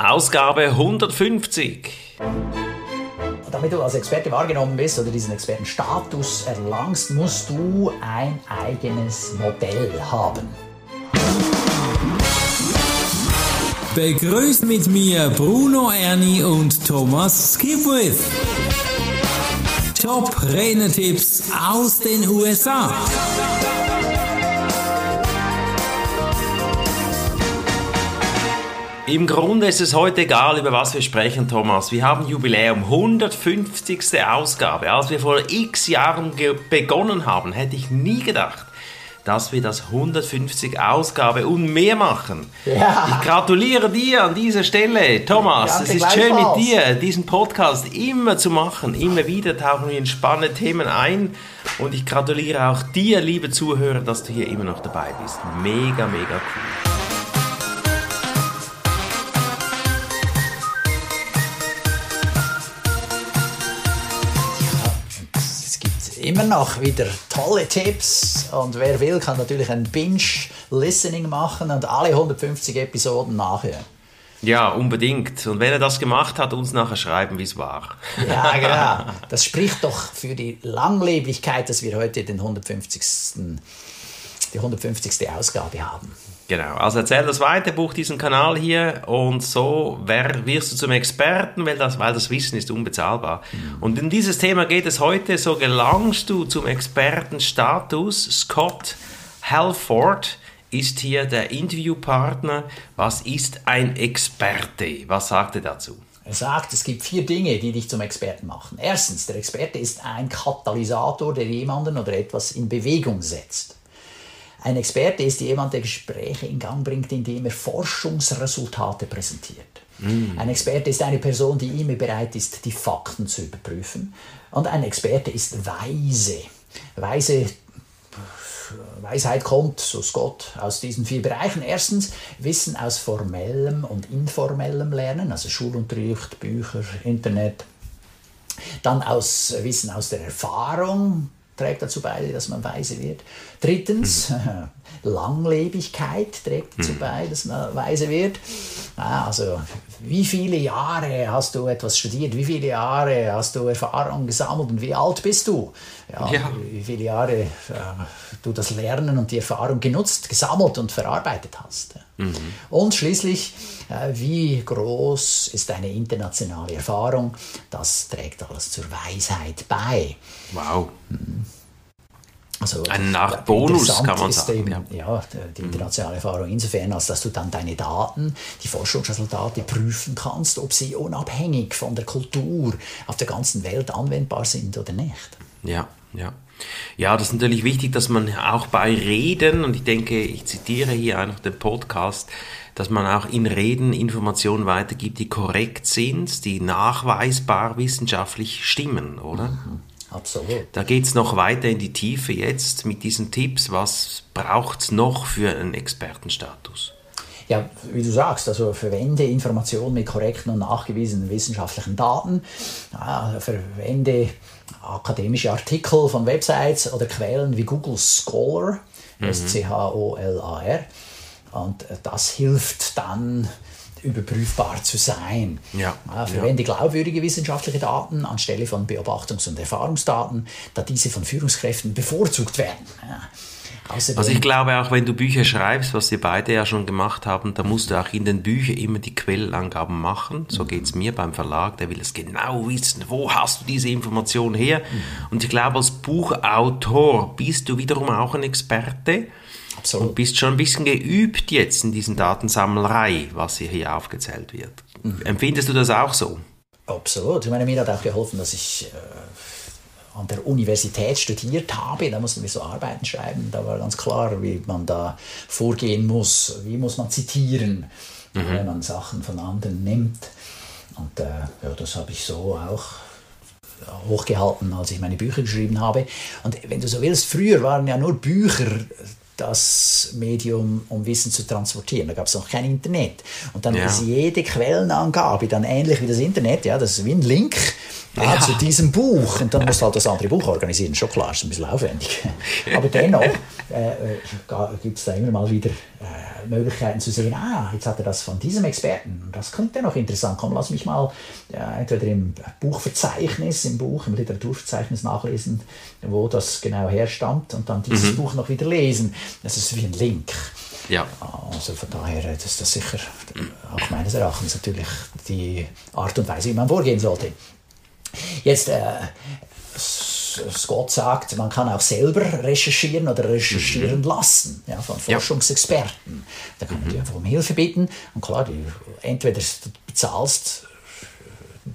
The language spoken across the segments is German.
Ausgabe 150. Damit du als Experte wahrgenommen bist oder diesen Expertenstatus erlangst, musst du ein eigenes Modell haben. Begrüßt mit mir Bruno Erni und Thomas Skipwith. Top Renetipps aus den USA. Im Grunde ist es heute egal, über was wir sprechen, Thomas. Wir haben Jubiläum, 150. Ausgabe. Als wir vor x Jahren begonnen haben, hätte ich nie gedacht, dass wir das 150 Ausgabe und mehr machen. Ja. Ich gratuliere dir an dieser Stelle, Thomas. Es ist schön mit dir, diesen Podcast immer zu machen. Immer wieder tauchen wir in spannende Themen ein. Und ich gratuliere auch dir, liebe Zuhörer, dass du hier immer noch dabei bist. Mega, mega cool. Immer noch wieder tolle Tipps und wer will, kann natürlich ein Binge-Listening machen und alle 150 Episoden nachhören. Ja, unbedingt. Und wenn er das gemacht hat, uns nachher schreiben, wie es war. Ja, genau. Das spricht doch für die Langlebigkeit, dass wir heute den 150. die 150. Ausgabe haben. Genau, also erzähl das weiter, buch diesen Kanal hier und so wer, wirst du zum Experten, weil das, weil das Wissen ist unbezahlbar. Mhm. Und in dieses Thema geht es heute, so gelangst du zum Expertenstatus. Scott Halford ist hier der Interviewpartner. Was ist ein Experte? Was sagt er dazu? Er sagt, es gibt vier Dinge, die dich zum Experten machen. Erstens, der Experte ist ein Katalysator, der jemanden oder etwas in Bewegung setzt. Ein Experte ist jemand, der Gespräche in Gang bringt, indem er Forschungsresultate präsentiert. Mm. Ein Experte ist eine Person, die immer bereit ist, die Fakten zu überprüfen. Und ein Experte ist weise. Weise Weisheit kommt, so Scott, aus diesen vier Bereichen. Erstens Wissen aus formellem und informellem Lernen, also Schulunterricht, Bücher, Internet. Dann aus Wissen aus der Erfahrung, trägt dazu bei, dass man weise wird. Drittens, mhm. Langlebigkeit trägt dazu mhm. bei, dass man weise wird. Also, wie viele Jahre hast du etwas studiert? Wie viele Jahre hast du Erfahrung gesammelt und wie alt bist du? Ja, ja. Wie viele Jahre äh, du das Lernen und die Erfahrung genutzt, gesammelt und verarbeitet hast. Mhm. Und schließlich, äh, wie groß ist deine internationale Erfahrung? Das trägt alles zur Weisheit bei. Wow. Mhm. Also, Ein Nachbonus kann man sagen. Eben, ja. ja. die internationale Erfahrung insofern, als dass du dann deine Daten, die Forschungsresultate prüfen kannst, ob sie unabhängig von der Kultur auf der ganzen Welt anwendbar sind oder nicht. Ja, ja. Ja, das ist natürlich wichtig, dass man auch bei Reden, und ich denke, ich zitiere hier einfach den Podcast, dass man auch in Reden Informationen weitergibt, die korrekt sind, die nachweisbar wissenschaftlich stimmen, oder? Mhm. Absolut. Da geht es noch weiter in die Tiefe jetzt mit diesen Tipps. Was braucht es noch für einen Expertenstatus? Ja, wie du sagst, also verwende Informationen mit korrekten und nachgewiesenen wissenschaftlichen Daten, verwende akademische Artikel von Websites oder Quellen wie Google Scholar, mhm. S-C-H-O-L-A-R. Und das hilft dann, überprüfbar zu sein. Ja, ja, verwende ja. glaubwürdige wissenschaftliche Daten anstelle von Beobachtungs- und Erfahrungsdaten, da diese von Führungskräften bevorzugt werden. Ja. also ich glaube auch, wenn du Bücher schreibst, was wir beide ja schon gemacht haben, da musst du auch in den Büchern immer die Quellenangaben machen. So mhm. geht es mir beim Verlag, der will es genau wissen, wo hast du diese Information her? Mhm. Und ich glaube, als Buchautor bist du wiederum auch ein Experte Absolut. Und bist schon ein bisschen geübt jetzt in diesen Datensammelei, was hier aufgezählt wird. Mhm. Empfindest du das auch so? Absolut. Ich meine, mir hat auch geholfen, dass ich äh, an der Universität studiert habe. Da mussten wir so Arbeiten schreiben. Da war ganz klar, wie man da vorgehen muss. Wie muss man zitieren, mhm. wenn man Sachen von anderen nimmt. Und äh, ja, das habe ich so auch hochgehalten, als ich meine Bücher geschrieben habe. Und wenn du so willst, früher waren ja nur Bücher das Medium, um Wissen zu transportieren. Da gab es noch kein Internet. Und dann ja. ist jede Quellenangabe dann ähnlich wie das Internet, ja, das ist wie ein Link ja. zu diesem Buch. Und dann musst du halt das andere Buch organisieren. Schon klar, ist ein bisschen aufwendig. Aber dennoch äh, äh gibt es da immer mal wieder äh, Möglichkeiten zu sehen, ah, jetzt hat er das von diesem Experten, das könnte noch interessant kommen, lass mich mal ja, entweder im Buchverzeichnis, im Buch, im Literaturverzeichnis nachlesen, wo das genau herstammt und dann dieses mhm. Buch noch wieder lesen. Das ist wie ein Link. Ja. Also von daher ist das sicher auch meines Erachtens natürlich die Art und Weise, wie man vorgehen sollte. Jetzt, äh, Scott sagt, man kann auch selber recherchieren oder recherchieren mhm. lassen ja, von Forschungsexperten. Da kann man mhm. einfach um Hilfe bitten und klar, du, entweder du bezahlst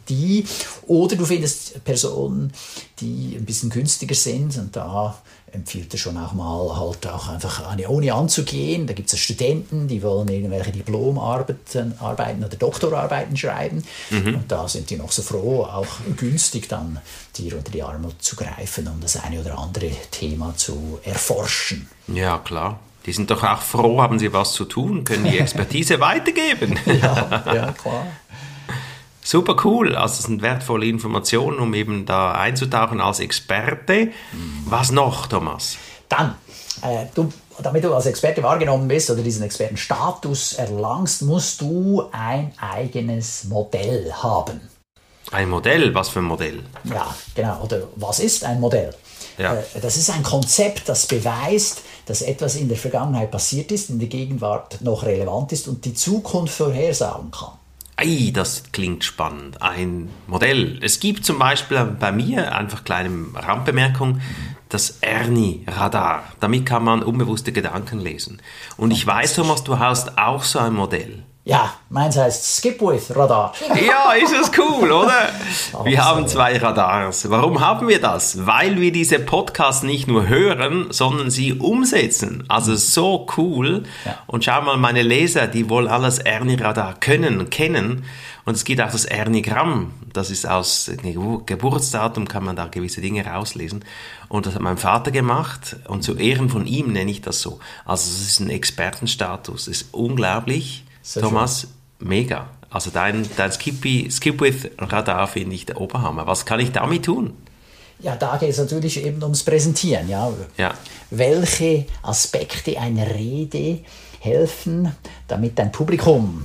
die oder du findest Personen, die ein bisschen günstiger sind und da empfiehlt er schon auch mal halt auch einfach an die Uni anzugehen. Da gibt es Studenten, die wollen irgendwelche Diplomarbeiten Arbeiten oder Doktorarbeiten schreiben. Mhm. Und da sind die noch so froh, auch günstig dann dir unter die Arme zu greifen, um das eine oder andere Thema zu erforschen. Ja, klar. Die sind doch auch froh, haben sie was zu tun, können die Expertise weitergeben. ja, ja, klar. Super cool. Also es sind wertvolle Informationen, um eben da einzutauchen als Experte. Was noch, Thomas? Dann, äh, du, damit du als Experte wahrgenommen bist oder diesen Expertenstatus erlangst, musst du ein eigenes Modell haben. Ein Modell? Was für ein Modell? Ja, genau. Oder was ist ein Modell? Ja. Äh, das ist ein Konzept, das beweist, dass etwas in der Vergangenheit passiert ist, in der Gegenwart noch relevant ist und die Zukunft vorhersagen kann. Ei, das klingt spannend. Ein Modell. Es gibt zum Beispiel bei mir, einfach kleine Randbemerkung, das Ernie-Radar. Damit kann man unbewusste Gedanken lesen. Und ich weiß, Thomas, du hast auch so ein Modell. Ja, meins heißt Skip with Radar. Ja, ist das cool, oder? Wir haben zwei Radars. Warum haben wir das? Weil wir diese Podcasts nicht nur hören, sondern sie umsetzen. Also so cool. Ja. Und schau mal, meine Leser, die wollen alles Ernie-Radar können, kennen. Und es gibt auch das Ernie-Gramm. Das ist aus Geburtsdatum, kann man da gewisse Dinge rauslesen. Und das hat mein Vater gemacht. Und zu Ehren von ihm nenne ich das so. Also es ist ein Expertenstatus. Es ist unglaublich. Sehr Thomas, schön. mega. Also dein, dein Skip, Skip with Radar finde ich der Oberhammer. Was kann ich damit tun? Ja, da geht es natürlich eben ums Präsentieren. Ja. ja. Welche Aspekte einer Rede helfen, damit dein Publikum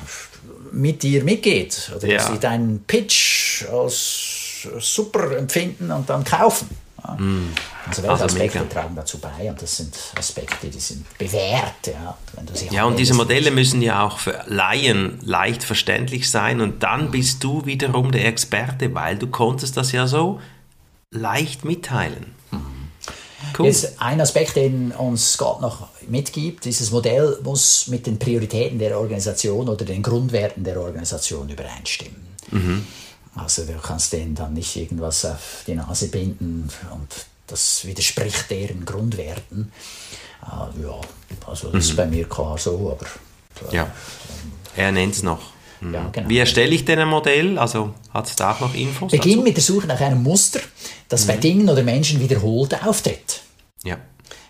mit dir mitgeht? Oder ja. sie deinen Pitch als super empfinden und dann kaufen. Mm. Also welche also Aspekte mega. tragen dazu bei und das sind Aspekte, die sind bewährt. Ja, ja und diese Modelle müssen ja auch für Laien leicht verständlich sein und dann bist du wiederum der Experte, weil du konntest das ja so leicht mitteilen. Mhm. Cool. Jetzt ein Aspekt, den uns Scott noch mitgibt, dieses Modell muss mit den Prioritäten der Organisation oder den Grundwerten der Organisation übereinstimmen. Mhm. Also du kannst denen dann nicht irgendwas auf die Nase binden und das widerspricht deren Grundwerten. Äh, ja, also das mhm. ist bei mir klar so, aber... Äh, ja, er nennt es noch. Mhm. Ja, genau. Wie erstelle ich denn ein Modell? Also hat es da auch noch Infos? Beginn dazu? mit der Suche nach einem Muster, das mhm. bei Dingen oder Menschen wiederholt auftritt. Ja.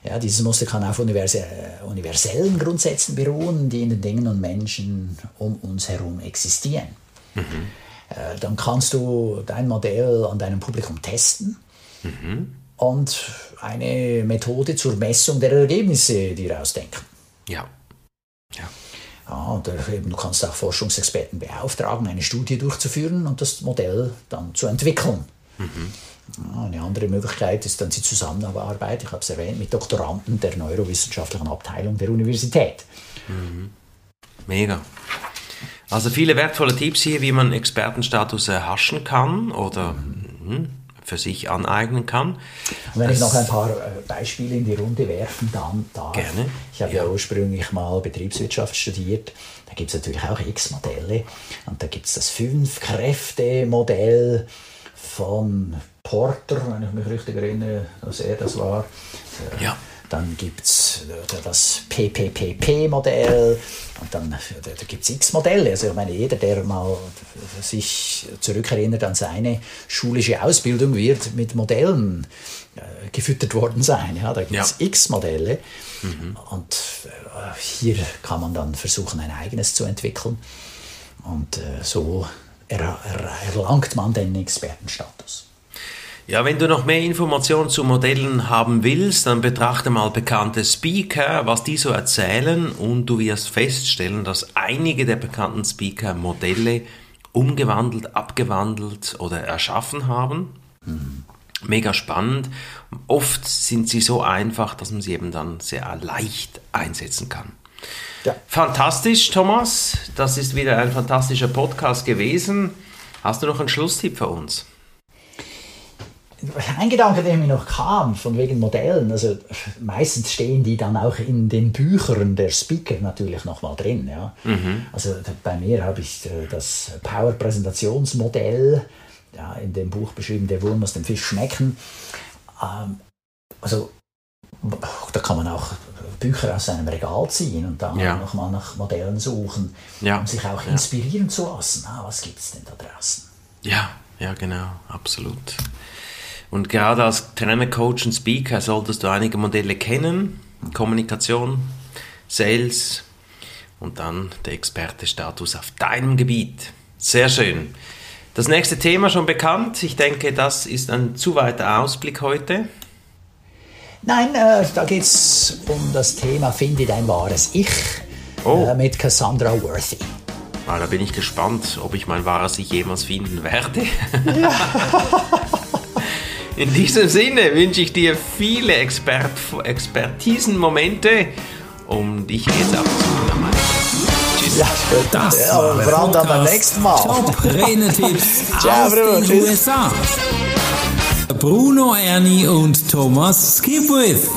Ja, dieses Muster kann auf universellen Grundsätzen beruhen, die in den Dingen und Menschen um uns herum existieren. Mhm. Äh, dann kannst du dein Modell an deinem Publikum testen mhm. und eine Methode zur Messung der Ergebnisse dir ausdenken. Ja. ja. Ja, eben, du kannst auch Forschungsexperten beauftragen, eine Studie durchzuführen und das Modell dann zu entwickeln. Mhm. Ja, eine andere Möglichkeit ist dann die Zusammenarbeit, ich habe es erwähnt, mit Doktoranden der neurowissenschaftlichen Abteilung der Universität. Mhm. Mega. Also viele wertvolle Tipps hier, wie man Expertenstatus erhaschen kann oder mh, für sich aneignen kann. Und wenn das ich noch ein paar äh, Beispiele in die Runde werfen dann darf. Gerne. Ich habe ja. ja ursprünglich mal Betriebswirtschaft studiert. Da gibt es natürlich auch X-Modelle. Und da gibt es das Fünf-Kräfte-Modell von Porter, wenn ich mich richtig erinnere, dass er das war. Ja. Dann gibt es äh, das PPPP-Modell und dann da, da gibt es x Modelle. Also ich meine, jeder, der mal sich zurückerinnert an seine schulische Ausbildung, wird mit Modellen äh, gefüttert worden sein. Ja, da gibt es ja. x Modelle. Mhm. Und äh, hier kann man dann versuchen, ein eigenes zu entwickeln. Und äh, so er, er, erlangt man den Expertenstatus. Ja, wenn du noch mehr Informationen zu Modellen haben willst, dann betrachte mal bekannte Speaker, was die so erzählen und du wirst feststellen, dass einige der bekannten Speaker Modelle umgewandelt, abgewandelt oder erschaffen haben. Mhm. Mega spannend. Oft sind sie so einfach, dass man sie eben dann sehr leicht einsetzen kann. Ja. Fantastisch, Thomas. Das ist wieder ein fantastischer Podcast gewesen. Hast du noch einen Schlusstipp für uns? Ein Gedanke, der mir noch kam, von wegen Modellen, also meistens stehen die dann auch in den Büchern der Speaker natürlich nochmal drin. Ja? Mhm. Also bei mir habe ich äh, das Power-Präsentationsmodell ja, in dem Buch beschrieben, der Wurm muss dem Fisch schmecken. Ähm, also da kann man auch Bücher aus seinem Regal ziehen und dann ja. nochmal nach Modellen suchen, ja. um sich auch inspirieren zu lassen. Ah, was gibt es denn da draußen? Ja, ja, genau, absolut. Und gerade als Trainer, Coach und Speaker solltest du einige Modelle kennen. Kommunikation, Sales und dann der Experte-Status auf deinem Gebiet. Sehr schön. Das nächste Thema schon bekannt. Ich denke, das ist ein zu weiter Ausblick heute. Nein, äh, da geht es um das Thema Finde dein wahres Ich oh. äh, mit Cassandra Worthy. Ah, da bin ich gespannt, ob ich mein wahres Ich jemals finden werde. Ja. In diesem Sinne wünsche ich dir viele Expert Expertisenmomente und ich gehe jetzt ab zu Tschüss. Ja, das ja, war vor allem dann beim nächsten Mal. Top Renetipps aus Bruno, den tschüss. USA. Bruno Ernie und Thomas Skipwith.